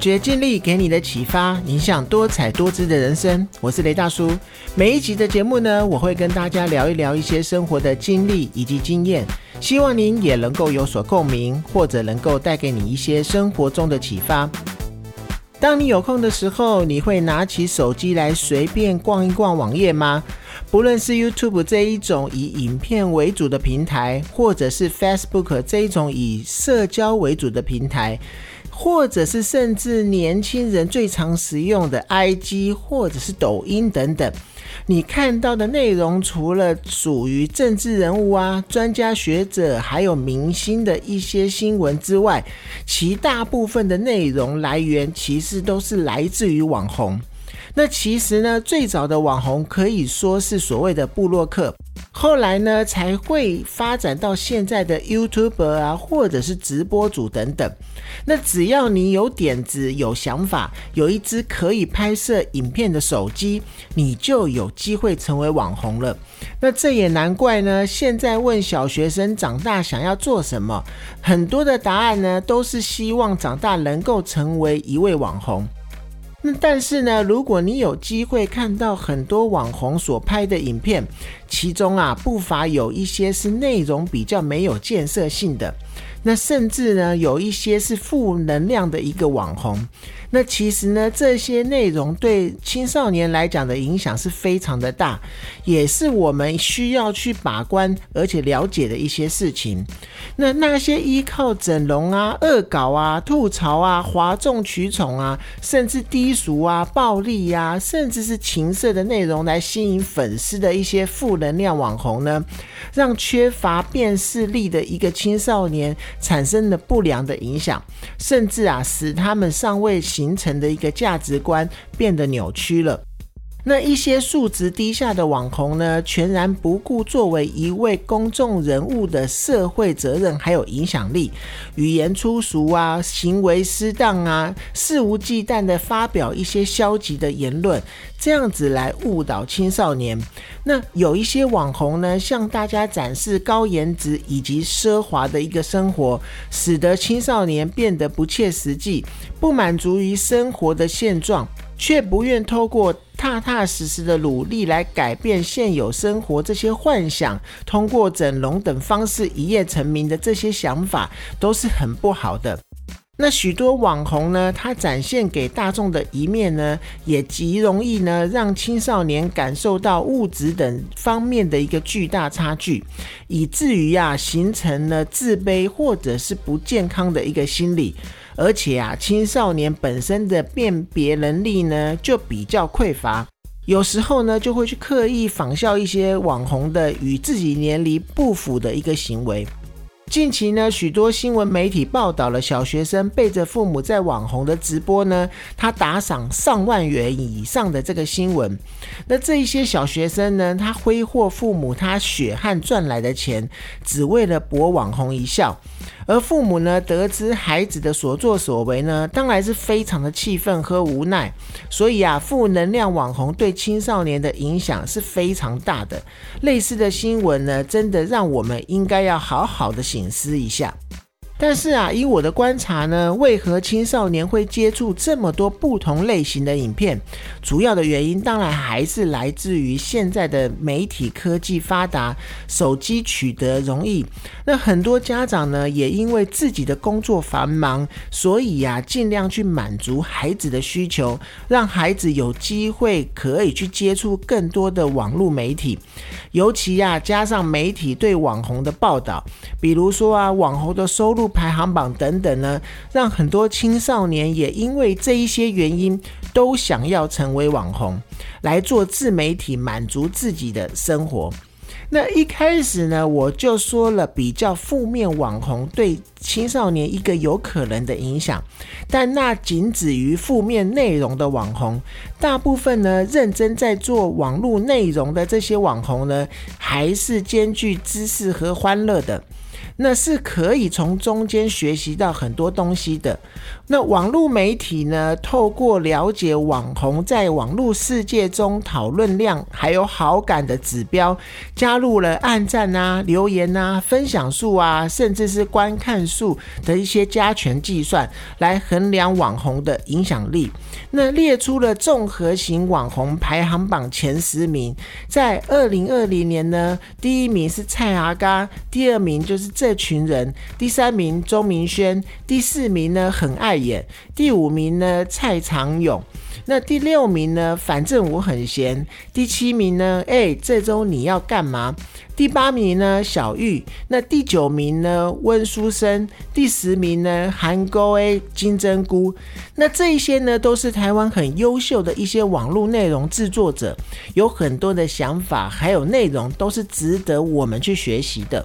发掘经历给你的启发，影响多彩多姿的人生。我是雷大叔。每一集的节目呢，我会跟大家聊一聊一些生活的经历以及经验，希望您也能够有所共鸣，或者能够带给你一些生活中的启发。当你有空的时候，你会拿起手机来随便逛一逛网页吗？不论是 YouTube 这一种以影片为主的平台，或者是 Facebook 这一种以社交为主的平台。或者是甚至年轻人最常使用的 IG 或者是抖音等等，你看到的内容除了属于政治人物啊、专家学者，还有明星的一些新闻之外，其大部分的内容来源其实都是来自于网红。那其实呢，最早的网红可以说是所谓的布洛克。后来呢，才会发展到现在的 YouTuber 啊，或者是直播主等等。那只要你有点子、有想法，有一支可以拍摄影片的手机，你就有机会成为网红了。那这也难怪呢。现在问小学生长大想要做什么，很多的答案呢，都是希望长大能够成为一位网红。那但是呢，如果你有机会看到很多网红所拍的影片，其中啊不乏有一些是内容比较没有建设性的，那甚至呢有一些是负能量的一个网红。那其实呢，这些内容对青少年来讲的影响是非常的大，也是我们需要去把关而且了解的一些事情。那那些依靠整容啊、恶搞啊、吐槽啊、哗众取宠啊，甚至低俗啊、暴力呀，甚至是情色的内容来吸引粉丝的一些负能量网红呢，让缺乏辨识力的一个青少年产生了不良的影响，甚至啊，使他们尚未。形成的一个价值观变得扭曲了。那一些素质低下的网红呢，全然不顾作为一位公众人物的社会责任还有影响力，语言粗俗啊，行为失当啊，肆无忌惮的发表一些消极的言论，这样子来误导青少年。那有一些网红呢，向大家展示高颜值以及奢华的一个生活，使得青少年变得不切实际，不满足于生活的现状。却不愿透过踏踏实实的努力来改变现有生活，这些幻想，通过整容等方式一夜成名的这些想法，都是很不好的。那许多网红呢，他展现给大众的一面呢，也极容易呢，让青少年感受到物质等方面的一个巨大差距，以至于呀，形成了自卑或者是不健康的一个心理。而且啊，青少年本身的辨别能力呢就比较匮乏，有时候呢就会去刻意仿效一些网红的与自己年龄不符的一个行为。近期呢，许多新闻媒体报道了小学生背着父母在网红的直播呢，他打赏上万元以上的这个新闻。那这一些小学生呢，他挥霍父母他血汗赚来的钱，只为了博网红一笑。而父母呢，得知孩子的所作所为呢，当然是非常的气愤和无奈。所以啊，负能量网红对青少年的影响是非常大的。类似的新闻呢，真的让我们应该要好好的醒思一下。但是啊，以我的观察呢，为何青少年会接触这么多不同类型的影片？主要的原因当然还是来自于现在的媒体科技发达，手机取得容易。那很多家长呢，也因为自己的工作繁忙，所以呀，尽量去满足孩子的需求，让孩子有机会可以去接触更多的网络媒体。尤其呀，加上媒体对网红的报道，比如说啊，网红的收入。排行榜等等呢，让很多青少年也因为这一些原因，都想要成为网红，来做自媒体，满足自己的生活。那一开始呢，我就说了比较负面网红对青少年一个有可能的影响，但那仅止于负面内容的网红，大部分呢认真在做网络内容的这些网红呢，还是兼具知识和欢乐的。那是可以从中间学习到很多东西的。那网络媒体呢，透过了解网红在网络世界中讨论量还有好感的指标，加入了按赞啊、留言啊、分享数啊，甚至是观看数的一些加权计算，来衡量网红的影响力。那列出了综合型网红排行榜前十名，在二零二零年呢，第一名是蔡阿嘎，第二名就是这群人，第三名钟明轩，第四名呢很爱演，第五名呢蔡长勇。那第六名呢？反正我很闲。第七名呢？哎，这周你要干嘛？第八名呢？小玉。那第九名呢？温书生。第十名呢？韩沟 A 金针菇。那这一些呢，都是台湾很优秀的一些网络内容制作者，有很多的想法，还有内容都是值得我们去学习的。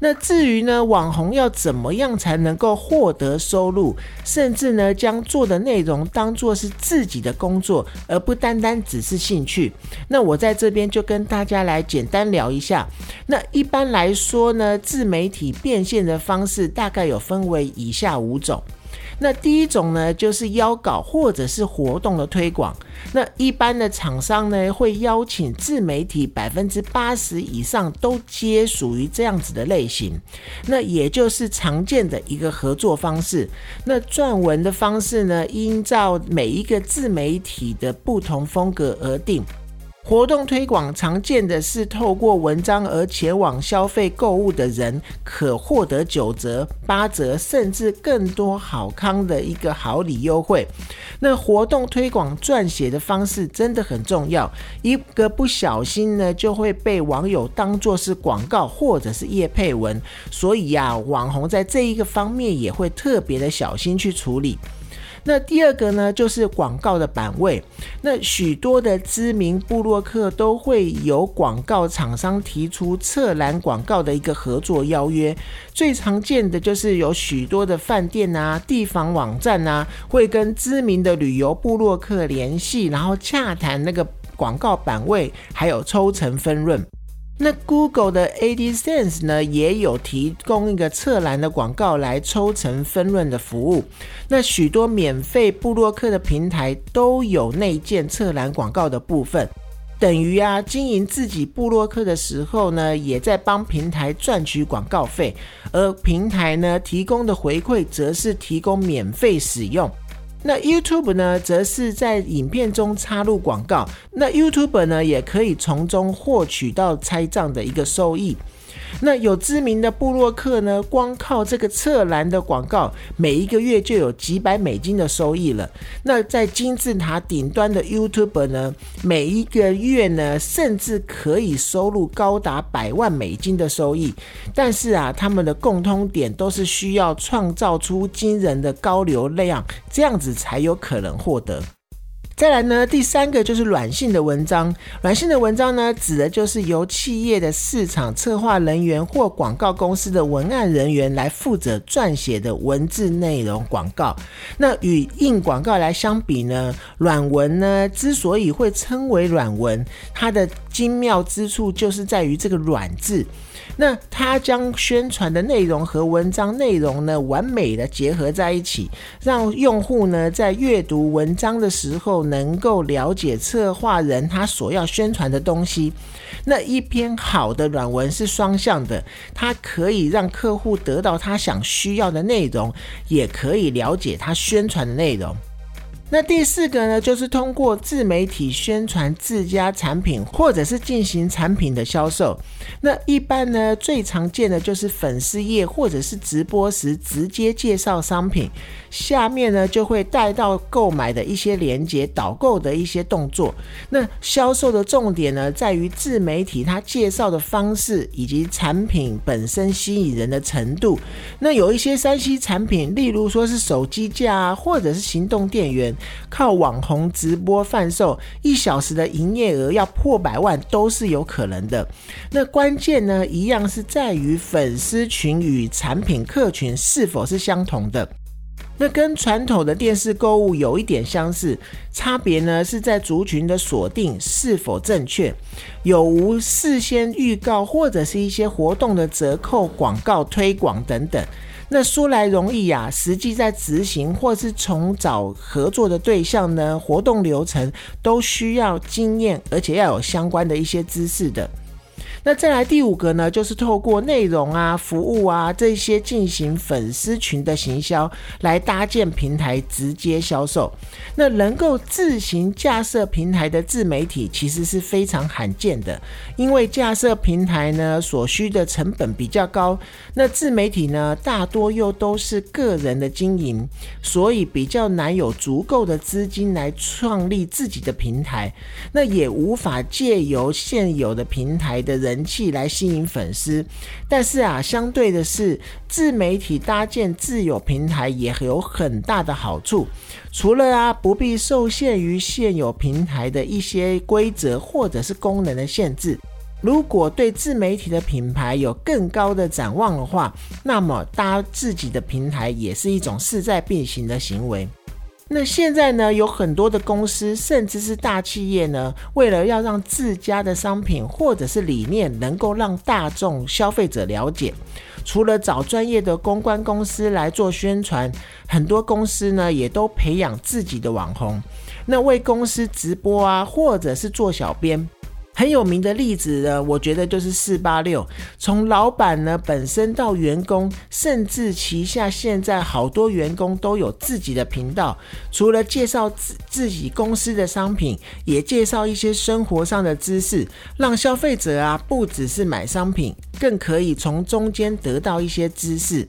那至于呢，网红要怎么样才能够获得收入，甚至呢，将做的内容当做是自己的工作，而不单单只是兴趣。那我在这边就跟大家来简单聊一下。那一般来说呢，自媒体变现的方式大概有分为以下五种。那第一种呢，就是邀稿或者是活动的推广。那一般的厂商呢，会邀请自媒体百分之八十以上都皆属于这样子的类型。那也就是常见的一个合作方式。那撰文的方式呢，依照每一个自媒体的不同风格而定。活动推广常见的是透过文章而前往消费购物的人，可获得九折、八折，甚至更多好康的一个好礼优惠。那活动推广撰写的方式真的很重要，一个不小心呢，就会被网友当作是广告或者是叶配文。所以呀，网红在这一个方面也会特别的小心去处理。那第二个呢，就是广告的版位。那许多的知名布洛克都会有广告厂商提出侧栏广告的一个合作邀约。最常见的就是有许多的饭店啊、地方网站啊，会跟知名的旅游布洛克联系，然后洽谈那个广告版位，还有抽成分润。那 Google 的 AdSense 呢，也有提供一个侧栏的广告来抽成分润的服务。那许多免费布洛克的平台都有内建侧栏广告的部分，等于啊经营自己布洛克的时候呢，也在帮平台赚取广告费，而平台呢提供的回馈则是提供免费使用。那 YouTube 呢，则是在影片中插入广告，那 YouTube 呢，也可以从中获取到拆账的一个收益。那有知名的布洛克呢，光靠这个侧栏的广告，每一个月就有几百美金的收益了。那在金字塔顶端的 YouTube 呢，每一个月呢，甚至可以收入高达百万美金的收益。但是啊，他们的共通点都是需要创造出惊人的高流量，这样子才有可能获得。再来呢，第三个就是软性的文章。软性的文章呢，指的就是由企业的市场策划人员或广告公司的文案人员来负责撰写的文字内容广告。那与硬广告来相比呢，软文呢之所以会称为软文，它的精妙之处就是在于这个“软”字。那他将宣传的内容和文章内容呢，完美的结合在一起，让用户呢在阅读文章的时候，能够了解策划人他所要宣传的东西。那一篇好的软文是双向的，它可以让客户得到他想需要的内容，也可以了解他宣传的内容。那第四个呢，就是通过自媒体宣传自家产品，或者是进行产品的销售。那一般呢，最常见的就是粉丝页或者是直播时直接介绍商品，下面呢就会带到购买的一些连接、导购的一些动作。那销售的重点呢，在于自媒体它介绍的方式以及产品本身吸引人的程度。那有一些三 C 产品，例如说是手机架啊，或者是行动电源。靠网红直播贩售，一小时的营业额要破百万都是有可能的。那关键呢，一样是在于粉丝群与产品客群是否是相同的。那跟传统的电视购物有一点相似，差别呢是在族群的锁定是否正确，有无事先预告或者是一些活动的折扣、广告推广等等。那说来容易呀，实际在执行或是从找合作的对象呢，活动流程都需要经验，而且要有相关的一些知识的。那再来第五个呢，就是透过内容啊、服务啊这些进行粉丝群的行销，来搭建平台直接销售。那能够自行架设平台的自媒体其实是非常罕见的，因为架设平台呢所需的成本比较高。那自媒体呢大多又都是个人的经营，所以比较难有足够的资金来创立自己的平台，那也无法借由现有的平台的人。人气来吸引粉丝，但是啊，相对的是，自媒体搭建自有平台也有很大的好处。除了啊，不必受限于现有平台的一些规则或者是功能的限制。如果对自媒体的品牌有更高的展望的话，那么搭自己的平台也是一种势在必行的行为。那现在呢，有很多的公司，甚至是大企业呢，为了要让自家的商品或者是理念能够让大众消费者了解，除了找专业的公关公司来做宣传，很多公司呢也都培养自己的网红，那为公司直播啊，或者是做小编。很有名的例子呢，我觉得就是四八六，从老板呢本身到员工，甚至旗下现在好多员工都有自己的频道，除了介绍自自己公司的商品，也介绍一些生活上的知识，让消费者啊不只是买商品，更可以从中间得到一些知识。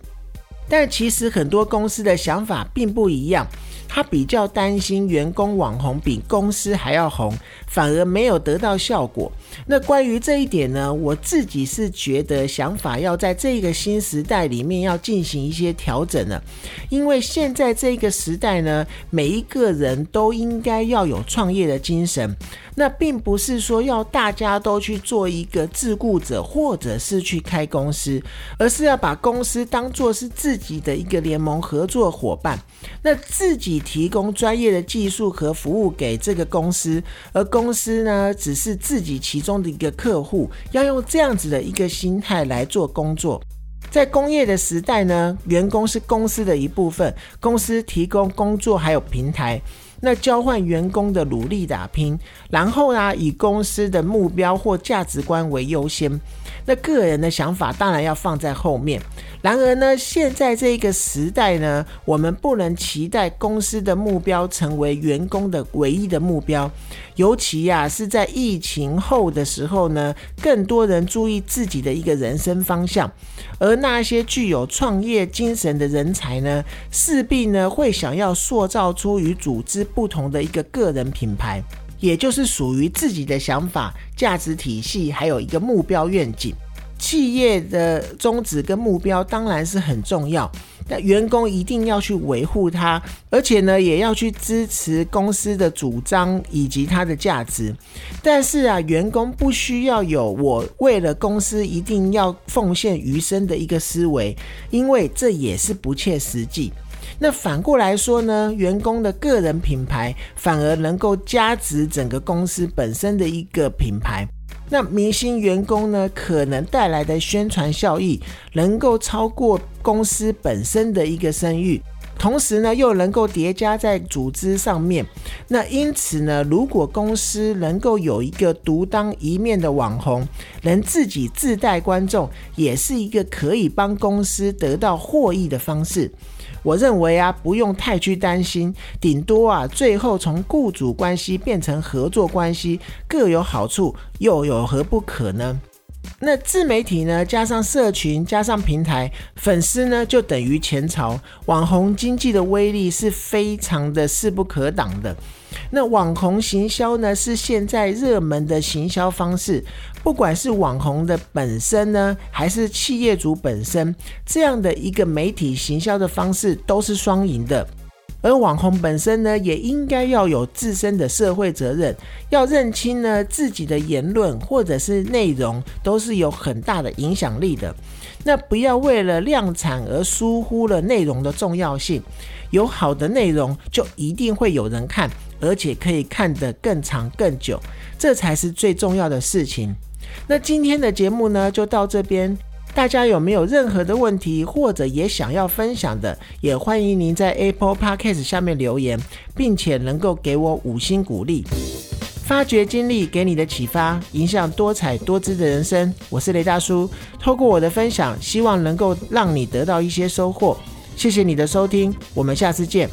但其实很多公司的想法并不一样。他比较担心员工网红比公司还要红，反而没有得到效果。那关于这一点呢，我自己是觉得想法要在这个新时代里面要进行一些调整了，因为现在这个时代呢，每一个人都应该要有创业的精神。那并不是说要大家都去做一个自雇者，或者是去开公司，而是要把公司当做是自己的一个联盟合作伙伴。那自己提供专业的技术和服务给这个公司，而公司呢，只是自己其中的一个客户。要用这样子的一个心态来做工作。在工业的时代呢，员工是公司的一部分，公司提供工作还有平台。那交换员工的努力打拼，然后呢，以公司的目标或价值观为优先。那个人的想法当然要放在后面。然而呢，现在这个时代呢，我们不能期待公司的目标成为员工的唯一的目标。尤其呀，是在疫情后的时候呢，更多人注意自己的一个人生方向。而那些具有创业精神的人才呢，势必呢会想要塑造出与组织不同的一个个人品牌。也就是属于自己的想法、价值体系，还有一个目标愿景。企业的宗旨跟目标当然是很重要，但员工一定要去维护它，而且呢，也要去支持公司的主张以及它的价值。但是啊，员工不需要有我为了公司一定要奉献余生的一个思维，因为这也是不切实际。那反过来说呢，员工的个人品牌反而能够加值整个公司本身的一个品牌。那明星员工呢，可能带来的宣传效益能够超过公司本身的一个声誉，同时呢，又能够叠加在组织上面。那因此呢，如果公司能够有一个独当一面的网红，能自己自带观众，也是一个可以帮公司得到获益的方式。我认为啊，不用太去担心，顶多啊，最后从雇主关系变成合作关系，各有好处，又有何不可呢？那自媒体呢，加上社群，加上平台，粉丝呢，就等于前朝。网红经济的威力是非常的势不可挡的。那网红行销呢，是现在热门的行销方式。不管是网红的本身呢，还是企业主本身，这样的一个媒体行销的方式都是双赢的。而网红本身呢，也应该要有自身的社会责任，要认清呢自己的言论或者是内容都是有很大的影响力的。那不要为了量产而疏忽了内容的重要性。有好的内容，就一定会有人看，而且可以看得更长更久，这才是最重要的事情。那今天的节目呢，就到这边。大家有没有任何的问题，或者也想要分享的，也欢迎您在 Apple Podcast 下面留言，并且能够给我五星鼓励。发掘经历给你的启发，影响多彩多姿的人生。我是雷大叔，透过我的分享，希望能够让你得到一些收获。谢谢你的收听，我们下次见。